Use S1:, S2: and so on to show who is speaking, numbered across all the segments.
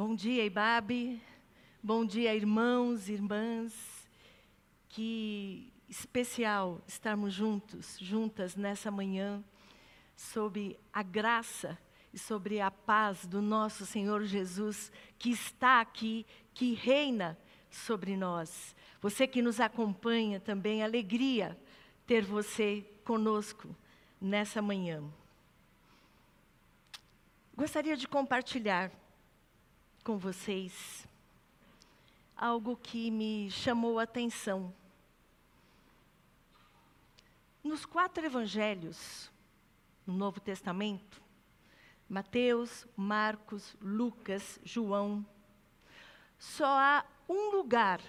S1: Bom dia, Ibabe. Bom dia, irmãos irmãs. Que especial estarmos juntos, juntas nessa manhã, sob a graça e sobre a paz do nosso Senhor Jesus, que está aqui, que reina sobre nós. Você que nos acompanha também, alegria ter você conosco nessa manhã. Gostaria de compartilhar com vocês algo que me chamou a atenção. Nos quatro evangelhos, no Novo Testamento, Mateus, Marcos, Lucas, João, só há um lugar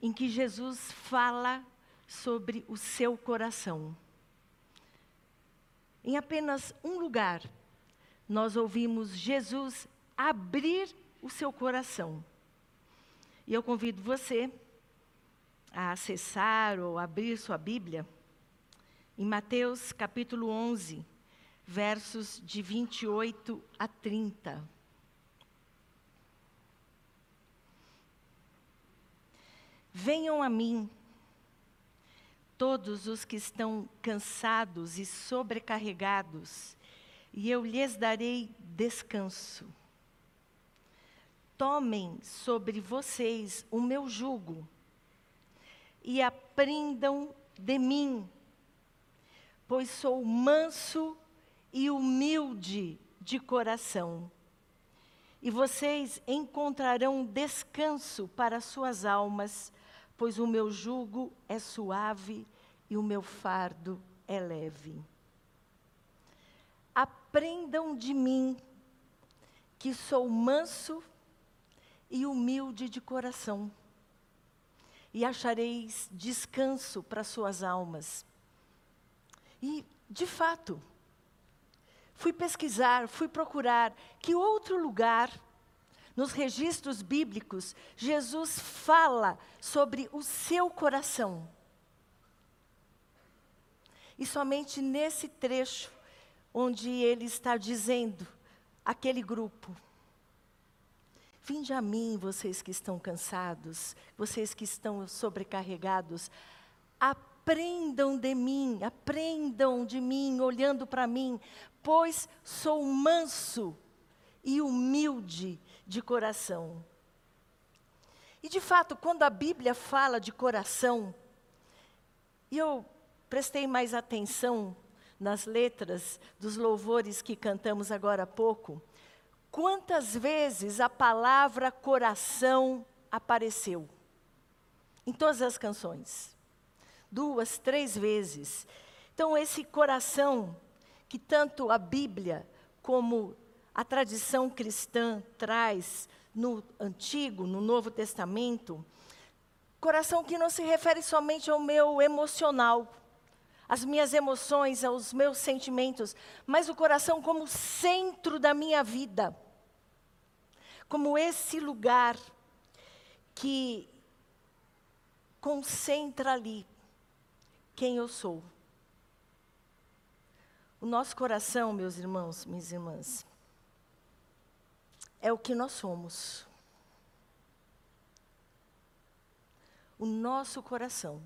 S1: em que Jesus fala sobre o seu coração. Em apenas um lugar, nós ouvimos Jesus abrir o seu coração. E eu convido você a acessar ou abrir sua Bíblia em Mateus capítulo 11, versos de 28 a 30. Venham a mim, todos os que estão cansados e sobrecarregados, e eu lhes darei descanso. Tomem sobre vocês o meu jugo e aprendam de mim, pois sou manso e humilde de coração. E vocês encontrarão descanso para suas almas, pois o meu jugo é suave e o meu fardo é leve. Aprendam de mim, que sou manso e humilde de coração, e achareis descanso para suas almas. E, de fato, fui pesquisar, fui procurar que outro lugar, nos registros bíblicos, Jesus fala sobre o seu coração. E somente nesse trecho, onde ele está dizendo aquele grupo: Vinde a mim, vocês que estão cansados, vocês que estão sobrecarregados, aprendam de mim, aprendam de mim, olhando para mim, pois sou manso e humilde de coração. E de fato, quando a Bíblia fala de coração, e eu prestei mais atenção nas letras dos louvores que cantamos agora há pouco, quantas vezes a palavra coração apareceu? Em todas as canções. Duas, três vezes. Então, esse coração que tanto a Bíblia como a tradição cristã traz no Antigo, no Novo Testamento, coração que não se refere somente ao meu emocional, às minhas emoções, aos meus sentimentos, mas o coração como centro da minha vida, como esse lugar que concentra ali quem eu sou. O nosso coração, meus irmãos, minhas irmãs, é o que nós somos. O nosso coração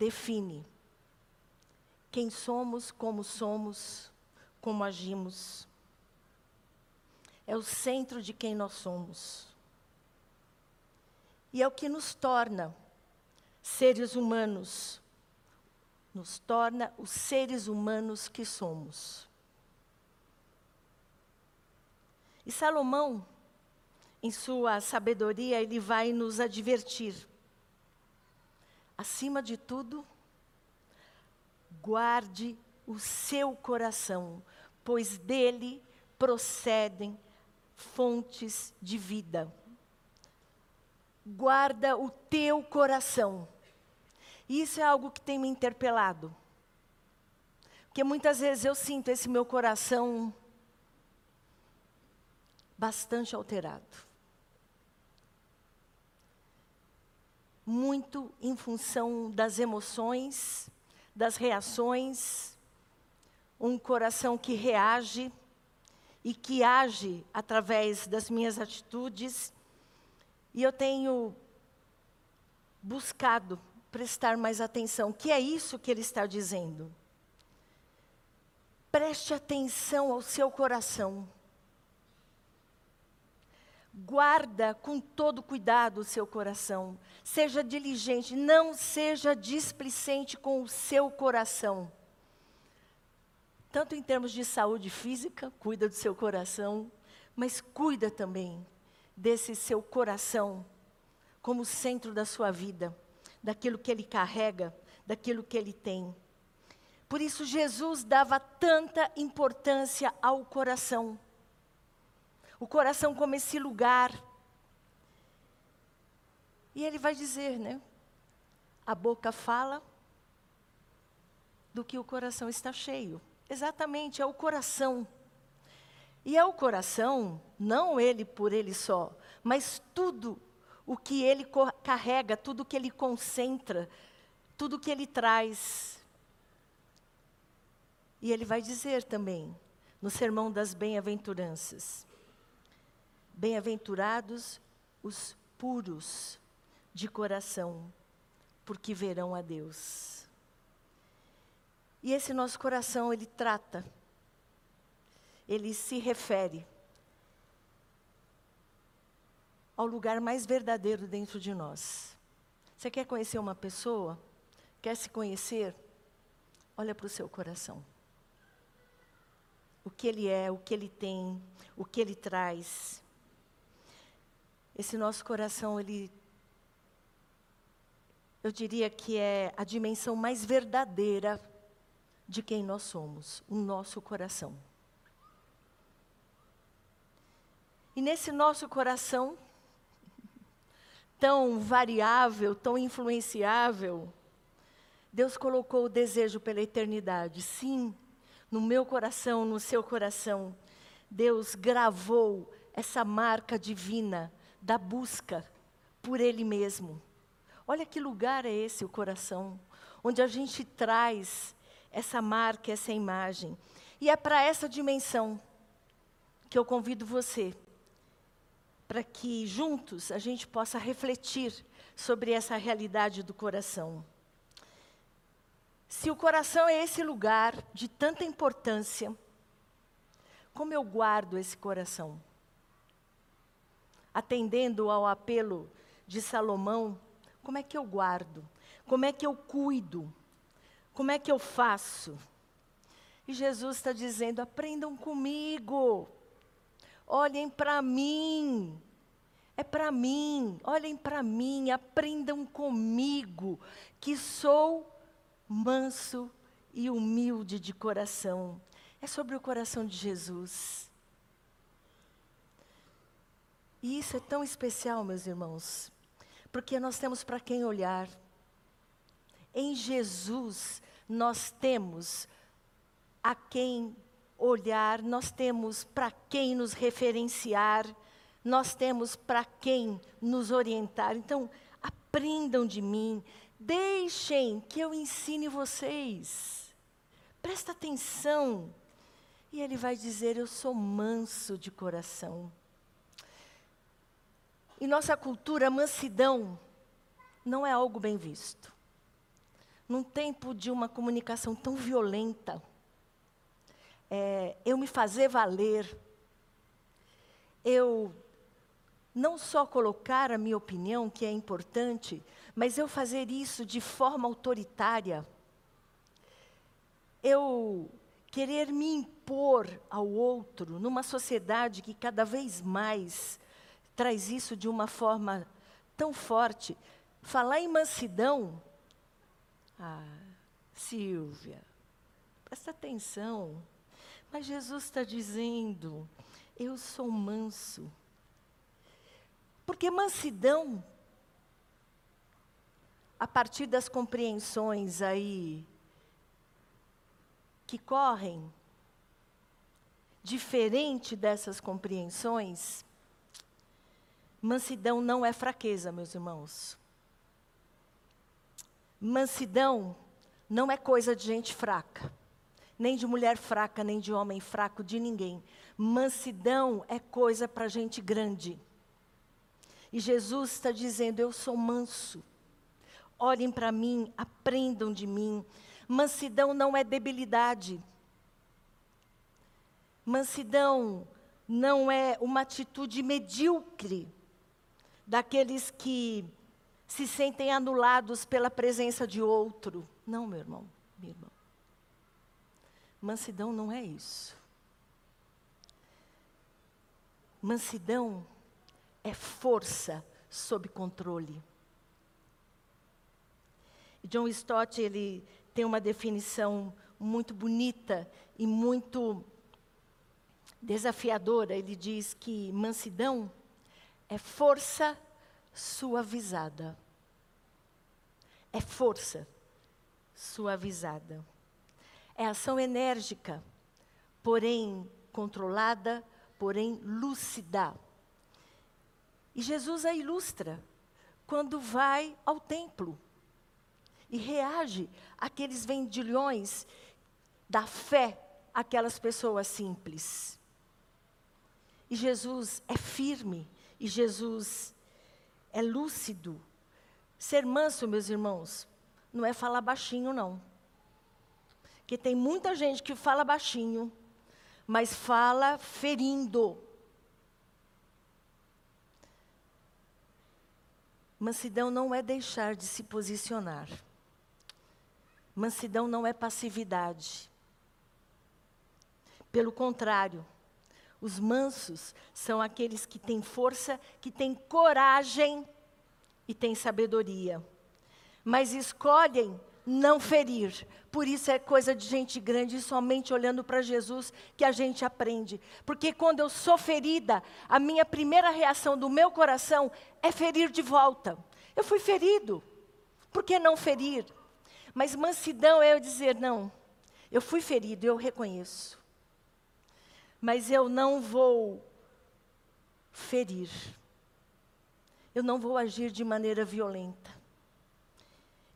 S1: define quem somos, como somos, como agimos. É o centro de quem nós somos. E é o que nos torna seres humanos nos torna os seres humanos que somos. E Salomão, em sua sabedoria, ele vai nos advertir. Acima de tudo, guarde o seu coração, pois dele procedem fontes de vida. Guarda o teu coração isso é algo que tem me interpelado. Porque muitas vezes eu sinto esse meu coração bastante alterado. Muito em função das emoções, das reações, um coração que reage e que age através das minhas atitudes. E eu tenho buscado prestar mais atenção, que é isso que ele está dizendo. Preste atenção ao seu coração. Guarda com todo cuidado o seu coração. Seja diligente, não seja displicente com o seu coração. Tanto em termos de saúde física, cuida do seu coração, mas cuida também desse seu coração como centro da sua vida, daquilo que ele carrega, daquilo que ele tem. Por isso, Jesus dava tanta importância ao coração. O coração como esse lugar. E ele vai dizer, né? A boca fala do que o coração está cheio. Exatamente, é o coração. E é o coração, não ele por ele só, mas tudo o que ele carrega, tudo o que ele concentra, tudo o que ele traz. E ele vai dizer também, no Sermão das Bem-aventuranças: Bem-aventurados os puros de coração, porque verão a Deus. E esse nosso coração, ele trata, ele se refere ao lugar mais verdadeiro dentro de nós. Você quer conhecer uma pessoa? Quer se conhecer? Olha para o seu coração o que ele é, o que ele tem, o que ele traz. Esse nosso coração, ele. Eu diria que é a dimensão mais verdadeira de quem nós somos, o nosso coração. E nesse nosso coração, tão variável, tão influenciável, Deus colocou o desejo pela eternidade. Sim, no meu coração, no seu coração, Deus gravou essa marca divina da busca por Ele mesmo. Olha que lugar é esse, o coração, onde a gente traz essa marca, essa imagem. E é para essa dimensão que eu convido você, para que juntos a gente possa refletir sobre essa realidade do coração. Se o coração é esse lugar de tanta importância, como eu guardo esse coração? Atendendo ao apelo de Salomão, como é que eu guardo? Como é que eu cuido? Como é que eu faço? E Jesus está dizendo: aprendam comigo, olhem para mim, é para mim, olhem para mim, aprendam comigo, que sou manso e humilde de coração. É sobre o coração de Jesus. E isso é tão especial, meus irmãos, porque nós temos para quem olhar. Em Jesus, nós temos a quem olhar, nós temos para quem nos referenciar, nós temos para quem nos orientar. Então, aprendam de mim, Deixem que eu ensine vocês. Presta atenção. E ele vai dizer: Eu sou manso de coração. Em nossa cultura, mansidão não é algo bem visto. Num tempo de uma comunicação tão violenta, é, eu me fazer valer, eu não só colocar a minha opinião, que é importante, mas eu fazer isso de forma autoritária, eu querer me impor ao outro numa sociedade que cada vez mais traz isso de uma forma tão forte. Falar em mansidão, ah, Silvia, presta atenção. Mas Jesus está dizendo: eu sou manso. Porque mansidão a partir das compreensões aí que correm, diferente dessas compreensões, mansidão não é fraqueza, meus irmãos. Mansidão não é coisa de gente fraca. nem de mulher fraca, nem de homem fraco, de ninguém. Mansidão é coisa para gente grande. E Jesus está dizendo: Eu sou manso. Olhem para mim, aprendam de mim. Mansidão não é debilidade. Mansidão não é uma atitude medíocre daqueles que se sentem anulados pela presença de outro. Não, meu irmão, minha irmã. Mansidão não é isso. Mansidão é força sob controle. John Stott, ele tem uma definição muito bonita e muito desafiadora. Ele diz que mansidão é força suavizada. É força suavizada. É ação enérgica, porém controlada, porém lúcida. E Jesus a ilustra quando vai ao templo e reage àqueles vendilhões da fé, aquelas pessoas simples. E Jesus é firme, e Jesus é lúcido. Ser manso, meus irmãos, não é falar baixinho, não. Porque tem muita gente que fala baixinho, mas fala ferindo. Mansidão não é deixar de se posicionar. Mansidão não é passividade. Pelo contrário, os mansos são aqueles que têm força, que têm coragem e têm sabedoria. Mas escolhem não ferir. Por isso é coisa de gente grande, e somente olhando para Jesus que a gente aprende. Porque quando eu sou ferida, a minha primeira reação do meu coração é ferir de volta. Eu fui ferido. Por que não ferir? Mas mansidão é eu dizer: não, eu fui ferido, eu reconheço. Mas eu não vou ferir. Eu não vou agir de maneira violenta.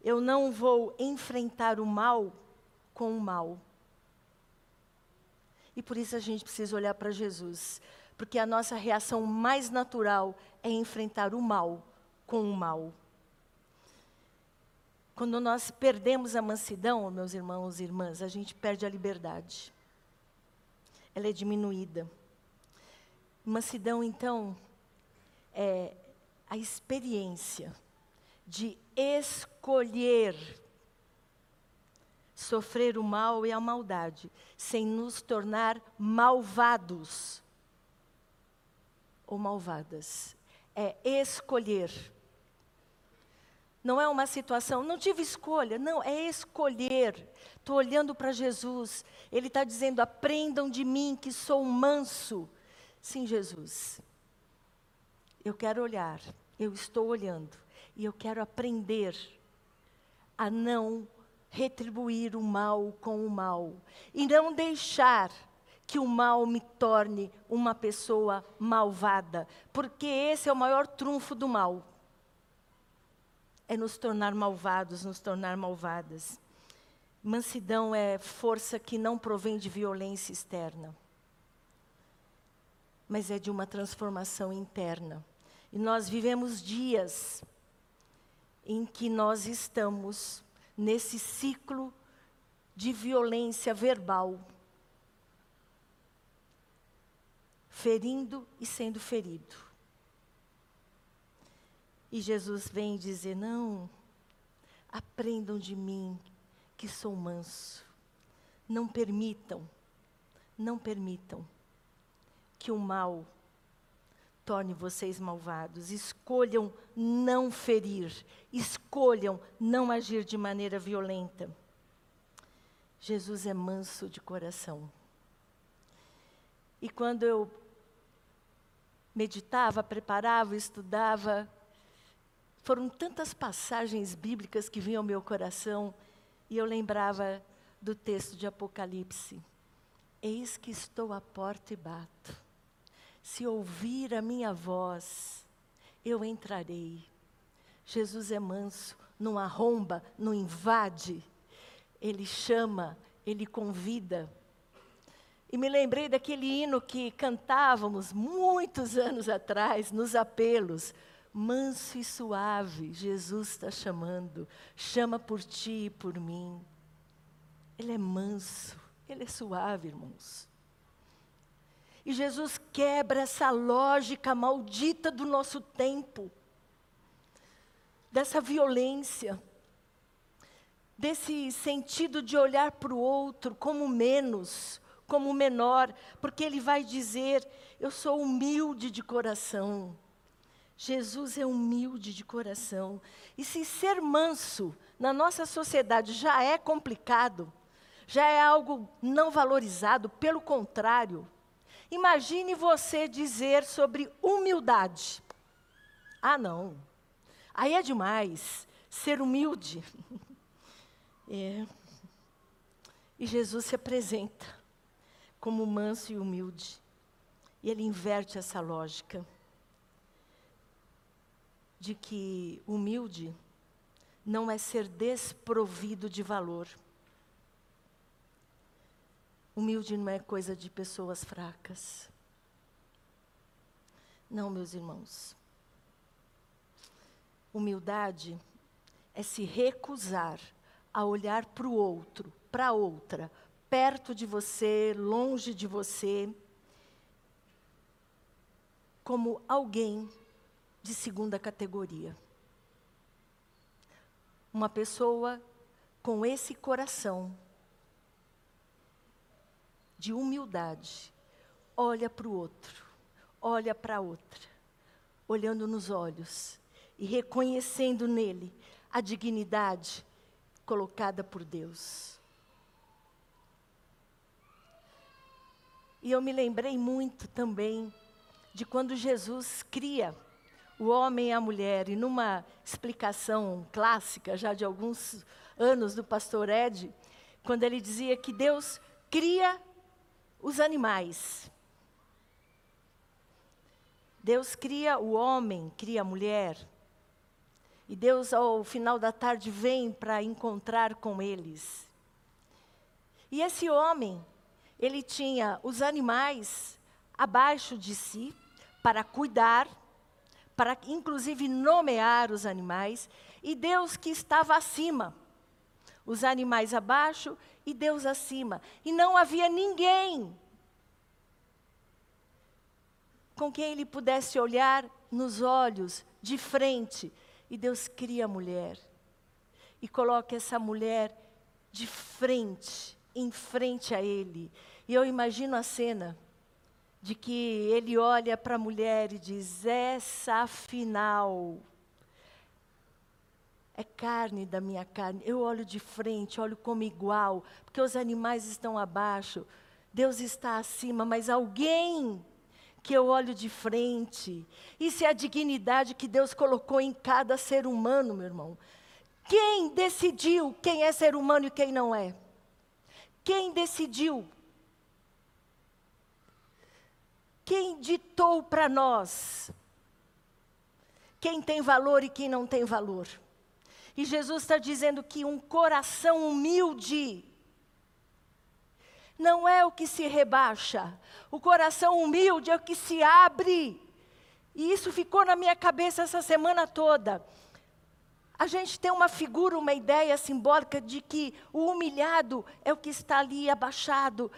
S1: Eu não vou enfrentar o mal com o mal. E por isso a gente precisa olhar para Jesus, porque a nossa reação mais natural é enfrentar o mal com o mal. Quando nós perdemos a mansidão, meus irmãos e irmãs, a gente perde a liberdade. Ela é diminuída. Mansidão, então, é a experiência de escolher sofrer o mal e a maldade, sem nos tornar malvados ou malvadas. É escolher não é uma situação, não tive escolha, não, é escolher. Estou olhando para Jesus, Ele está dizendo: aprendam de mim que sou manso. Sim, Jesus, eu quero olhar, eu estou olhando, e eu quero aprender a não retribuir o mal com o mal, e não deixar que o mal me torne uma pessoa malvada, porque esse é o maior trunfo do mal é nos tornar malvados, nos tornar malvadas. Mansidão é força que não provém de violência externa, mas é de uma transformação interna. E nós vivemos dias em que nós estamos nesse ciclo de violência verbal, ferindo e sendo ferido. E Jesus vem dizer: Não, aprendam de mim, que sou manso. Não permitam, não permitam que o mal torne vocês malvados. Escolham não ferir, escolham não agir de maneira violenta. Jesus é manso de coração. E quando eu meditava, preparava, estudava, foram tantas passagens bíblicas que vinham ao meu coração e eu lembrava do texto de Apocalipse. Eis que estou à porta e bato. Se ouvir a minha voz, eu entrarei. Jesus é manso, não arromba, não invade. Ele chama ele convida. E me lembrei daquele hino que cantávamos muitos anos atrás, nos apelos. Manso e suave, Jesus está chamando, chama por ti e por mim. Ele é manso, ele é suave, irmãos. E Jesus quebra essa lógica maldita do nosso tempo, dessa violência, desse sentido de olhar para o outro como menos, como menor, porque ele vai dizer: Eu sou humilde de coração. Jesus é humilde de coração. E se ser manso na nossa sociedade já é complicado, já é algo não valorizado, pelo contrário, imagine você dizer sobre humildade. Ah, não. Aí é demais ser humilde. É. E Jesus se apresenta como manso e humilde. E ele inverte essa lógica de que humilde não é ser desprovido de valor. Humilde não é coisa de pessoas fracas. Não, meus irmãos. Humildade é se recusar a olhar para o outro, para outra, perto de você, longe de você, como alguém de segunda categoria. Uma pessoa com esse coração de humildade, olha para o outro, olha para a outra, olhando nos olhos e reconhecendo nele a dignidade colocada por Deus. E eu me lembrei muito também de quando Jesus cria o homem e a mulher, e numa explicação clássica, já de alguns anos, do pastor Ed, quando ele dizia que Deus cria os animais. Deus cria o homem, cria a mulher. E Deus, ao final da tarde, vem para encontrar com eles. E esse homem, ele tinha os animais abaixo de si para cuidar, para inclusive nomear os animais, e Deus que estava acima. Os animais abaixo e Deus acima. E não havia ninguém com quem ele pudesse olhar nos olhos, de frente. E Deus cria a mulher. E coloca essa mulher de frente, em frente a ele. E eu imagino a cena de que ele olha para a mulher e diz: Essa afinal é carne da minha carne. Eu olho de frente, olho como igual, porque os animais estão abaixo, Deus está acima, mas alguém que eu olho de frente. Isso é a dignidade que Deus colocou em cada ser humano, meu irmão. Quem decidiu quem é ser humano e quem não é? Quem decidiu? Quem ditou para nós? Quem tem valor e quem não tem valor? E Jesus está dizendo que um coração humilde não é o que se rebaixa, o coração humilde é o que se abre. E isso ficou na minha cabeça essa semana toda. A gente tem uma figura, uma ideia simbólica de que o humilhado é o que está ali abaixado.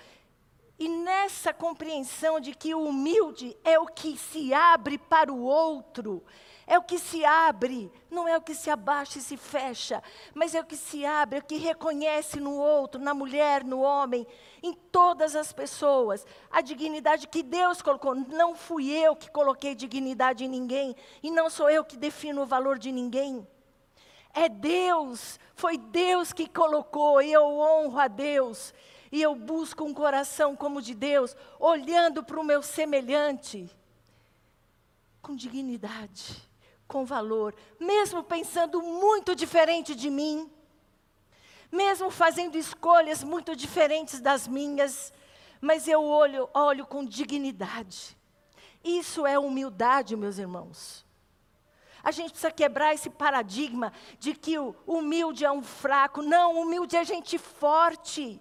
S1: E nessa compreensão de que o humilde é o que se abre para o outro, é o que se abre, não é o que se abaixa e se fecha, mas é o que se abre, é o que reconhece no outro, na mulher, no homem, em todas as pessoas, a dignidade que Deus colocou. Não fui eu que coloquei dignidade em ninguém, e não sou eu que defino o valor de ninguém. É Deus, foi Deus que colocou, e eu honro a Deus, e eu busco um coração como o de Deus, olhando para o meu semelhante, com dignidade com valor, mesmo pensando muito diferente de mim, mesmo fazendo escolhas muito diferentes das minhas, mas eu olho, olho com dignidade. Isso é humildade, meus irmãos. A gente precisa quebrar esse paradigma de que o humilde é um fraco. Não, humilde é gente forte.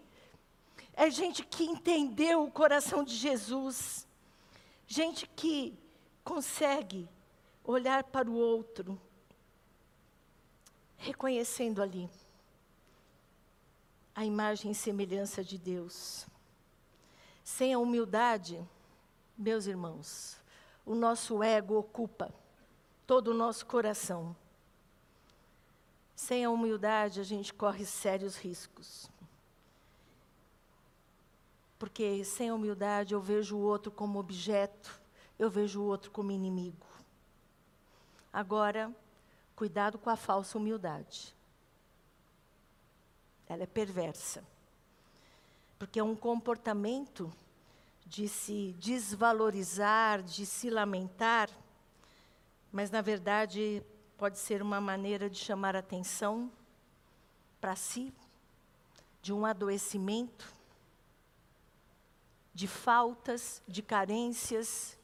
S1: É gente que entendeu o coração de Jesus, gente que consegue olhar para o outro, reconhecendo ali a imagem e semelhança de Deus. Sem a humildade, meus irmãos, o nosso ego ocupa todo o nosso coração. Sem a humildade, a gente corre sérios riscos. Porque sem humildade eu vejo o outro como objeto, eu vejo o outro como inimigo. Agora, cuidado com a falsa humildade. Ela é perversa. Porque é um comportamento de se desvalorizar, de se lamentar, mas na verdade pode ser uma maneira de chamar atenção para si, de um adoecimento, de faltas, de carências.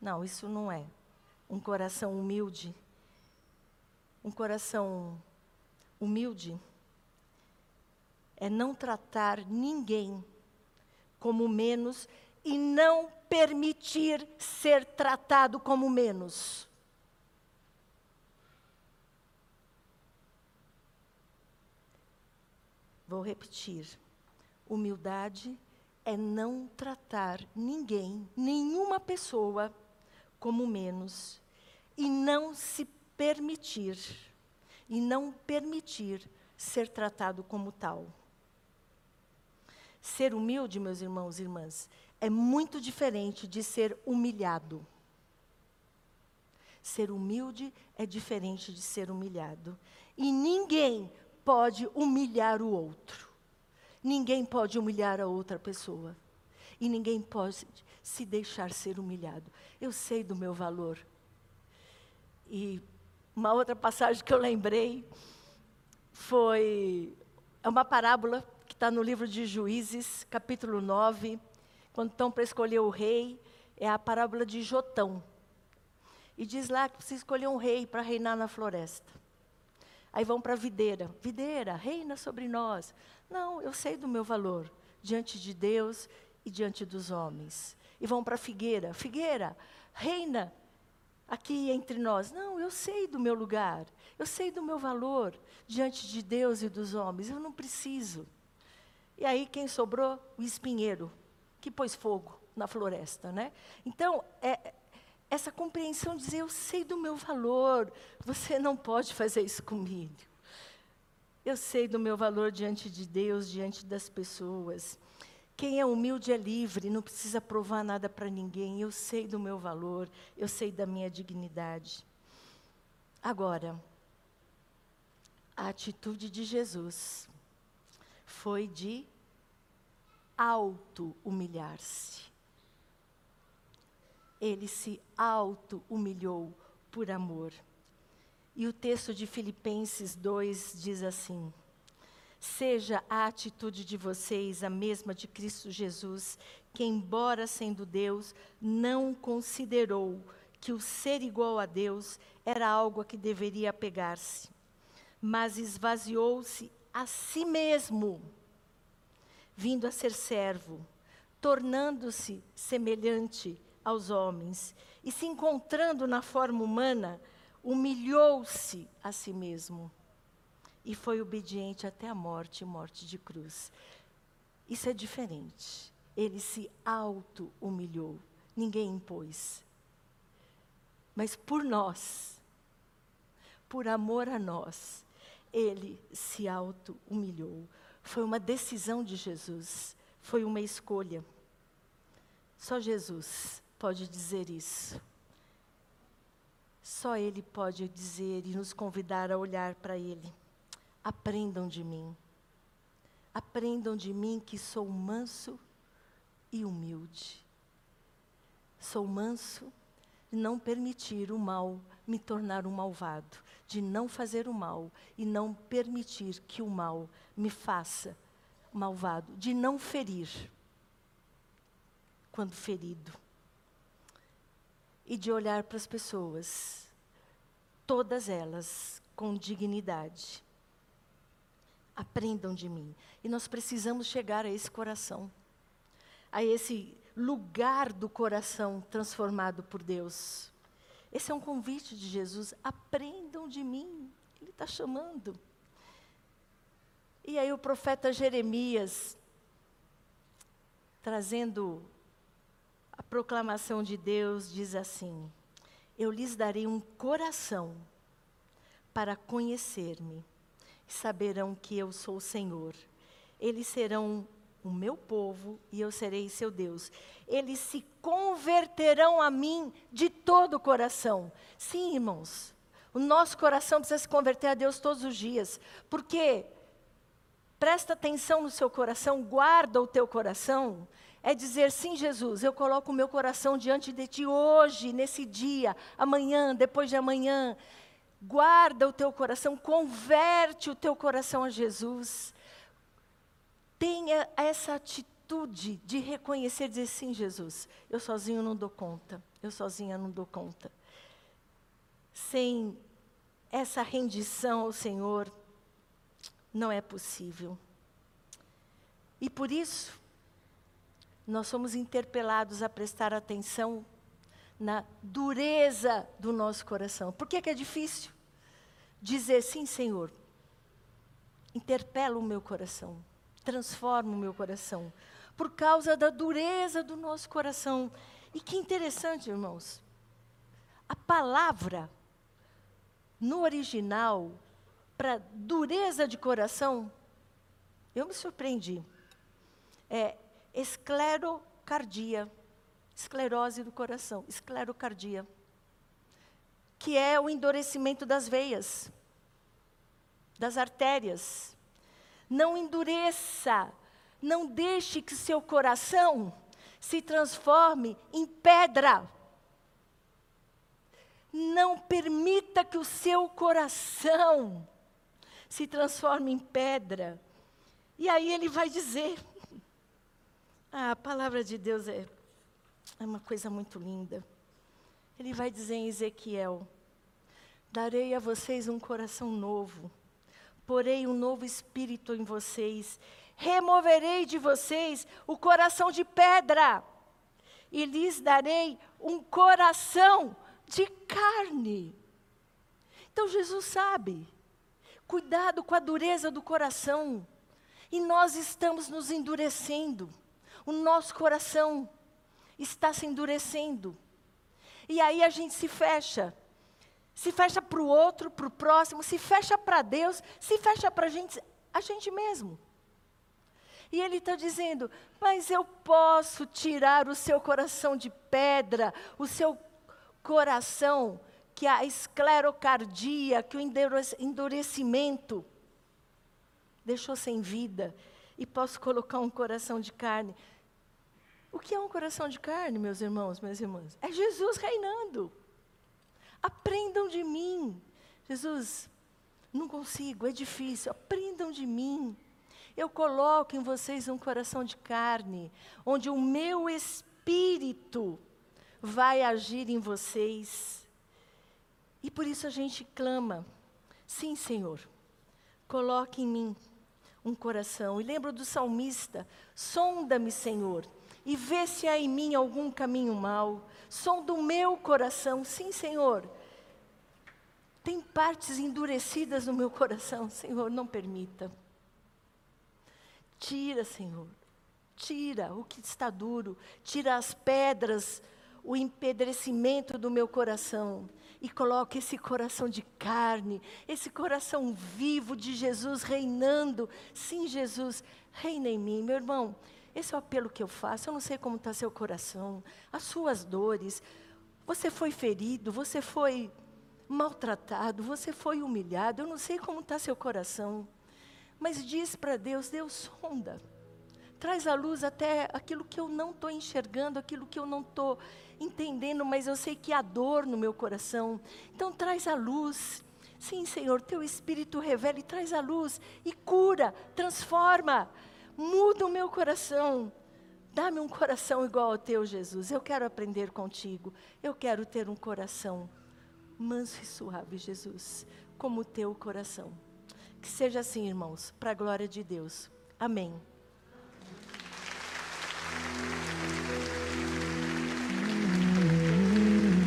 S1: Não, isso não é. Um coração humilde. Um coração humilde é não tratar ninguém como menos e não permitir ser tratado como menos. Vou repetir. Humildade é não tratar ninguém, nenhuma pessoa, como menos e não se permitir, e não permitir ser tratado como tal. Ser humilde, meus irmãos e irmãs, é muito diferente de ser humilhado. Ser humilde é diferente de ser humilhado. E ninguém pode humilhar o outro. Ninguém pode humilhar a outra pessoa. E ninguém pode se deixar ser humilhado. Eu sei do meu valor. E uma outra passagem que eu lembrei foi é uma parábola que está no livro de Juízes, capítulo 9, quando estão para escolher o rei, é a parábola de Jotão. E diz lá que precisa escolher um rei para reinar na floresta. Aí vão para a videira. Videira, reina sobre nós. Não, eu sei do meu valor diante de Deus e diante dos homens. E vão para figueira. Figueira, reina aqui entre nós. Não, eu sei do meu lugar. Eu sei do meu valor diante de Deus e dos homens. Eu não preciso. E aí quem sobrou? O espinheiro, que pôs fogo na floresta, né? Então, é, essa compreensão de dizer, eu sei do meu valor, você não pode fazer isso comigo. Eu sei do meu valor diante de Deus, diante das pessoas. Quem é humilde é livre, não precisa provar nada para ninguém. Eu sei do meu valor, eu sei da minha dignidade. Agora, a atitude de Jesus foi de auto-humilhar-se ele se auto-humilhou por amor. E o texto de Filipenses 2 diz assim: Seja a atitude de vocês a mesma de Cristo Jesus, que, embora sendo Deus, não considerou que o ser igual a Deus era algo a que deveria apegar-se, mas esvaziou-se a si mesmo, vindo a ser servo, tornando-se semelhante aos homens e, se encontrando na forma humana, humilhou-se a si mesmo e foi obediente até a morte morte de cruz. Isso é diferente. Ele se auto-humilhou, ninguém impôs. Mas por nós, por amor a nós, ele se auto-humilhou. Foi uma decisão de Jesus, foi uma escolha. Só Jesus pode dizer isso. Só Ele pode dizer e nos convidar a olhar para Ele. Aprendam de mim. Aprendam de mim que sou manso e humilde. Sou manso de não permitir o mal me tornar um malvado, de não fazer o mal e não permitir que o mal me faça malvado, de não ferir quando ferido e de olhar para as pessoas, todas elas com dignidade. aprendam de mim. E nós precisamos chegar a esse coração, a esse lugar do coração transformado por Deus. Esse é um convite de Jesus. Aprendam de mim. Ele está chamando. E aí o profeta Jeremias, trazendo proclamação de Deus, diz assim: Eu lhes darei um coração para conhecer-me, e saberão que eu sou o Senhor. Eles serão o meu povo e eu serei seu Deus. Eles se converterão a mim de todo o coração. Sim, irmãos, o nosso coração precisa se converter a Deus todos os dias, porque presta atenção no seu coração, guarda o teu coração. É dizer, sim, Jesus, eu coloco o meu coração diante de ti hoje, nesse dia, amanhã, depois de amanhã. Guarda o teu coração, converte o teu coração a Jesus. Tenha essa atitude de reconhecer, dizer sim, Jesus, eu sozinho não dou conta, eu sozinha não dou conta. Sem essa rendição ao Senhor, não é possível. E por isso, nós somos interpelados a prestar atenção na dureza do nosso coração. Por que, que é difícil dizer sim, Senhor? Interpela o meu coração transforma o meu coração, por causa da dureza do nosso coração. E que interessante, irmãos. A palavra no original para dureza de coração, eu me surpreendi. É esclerocardia, esclerose do coração, esclerocardia, que é o endurecimento das veias, das artérias, não endureça, não deixe que seu coração se transforme em pedra. Não permita que o seu coração se transforme em pedra. E aí ele vai dizer: ah, a palavra de Deus é, é uma coisa muito linda. Ele vai dizer em Ezequiel: Darei a vocês um coração novo porei um novo espírito em vocês. Removerei de vocês o coração de pedra e lhes darei um coração de carne. Então Jesus sabe. Cuidado com a dureza do coração. E nós estamos nos endurecendo. O nosso coração está se endurecendo. E aí a gente se fecha se fecha para o outro, para o próximo, se fecha para Deus, se fecha para a gente, a gente mesmo. E ele está dizendo: Mas eu posso tirar o seu coração de pedra, o seu coração, que a esclerocardia, que o endurecimento deixou sem vida, e posso colocar um coração de carne. O que é um coração de carne, meus irmãos, minhas irmãs? É Jesus reinando. Aprendam de mim. Jesus, não consigo, é difícil. Aprendam de mim. Eu coloco em vocês um coração de carne, onde o meu espírito vai agir em vocês. E por isso a gente clama: sim, Senhor, coloque em mim um coração. E lembro do salmista: sonda-me, Senhor, e vê se há em mim algum caminho mau. Sonda o meu coração, sim, Senhor, tem partes endurecidas no meu coração, Senhor, não permita. Tira, Senhor, tira o que está duro, tira as pedras, o empedrecimento do meu coração e coloque esse coração de carne, esse coração vivo de Jesus reinando. Sim, Jesus, reina em mim, meu irmão. Esse é o apelo que eu faço. Eu não sei como está seu coração, as suas dores. Você foi ferido, você foi maltratado, você foi humilhado, eu não sei como está seu coração, mas diz para Deus: Deus sonda, traz à luz até aquilo que eu não estou enxergando, aquilo que eu não estou entendendo, mas eu sei que há dor no meu coração, então traz à luz. Sim, Senhor, teu Espírito revela e traz à luz e cura, transforma, muda o meu coração. Dá-me um coração igual ao teu, Jesus. Eu quero aprender contigo. Eu quero ter um coração manso e suave, Jesus, como o teu coração. Que seja assim, irmãos, para a glória de Deus. Amém.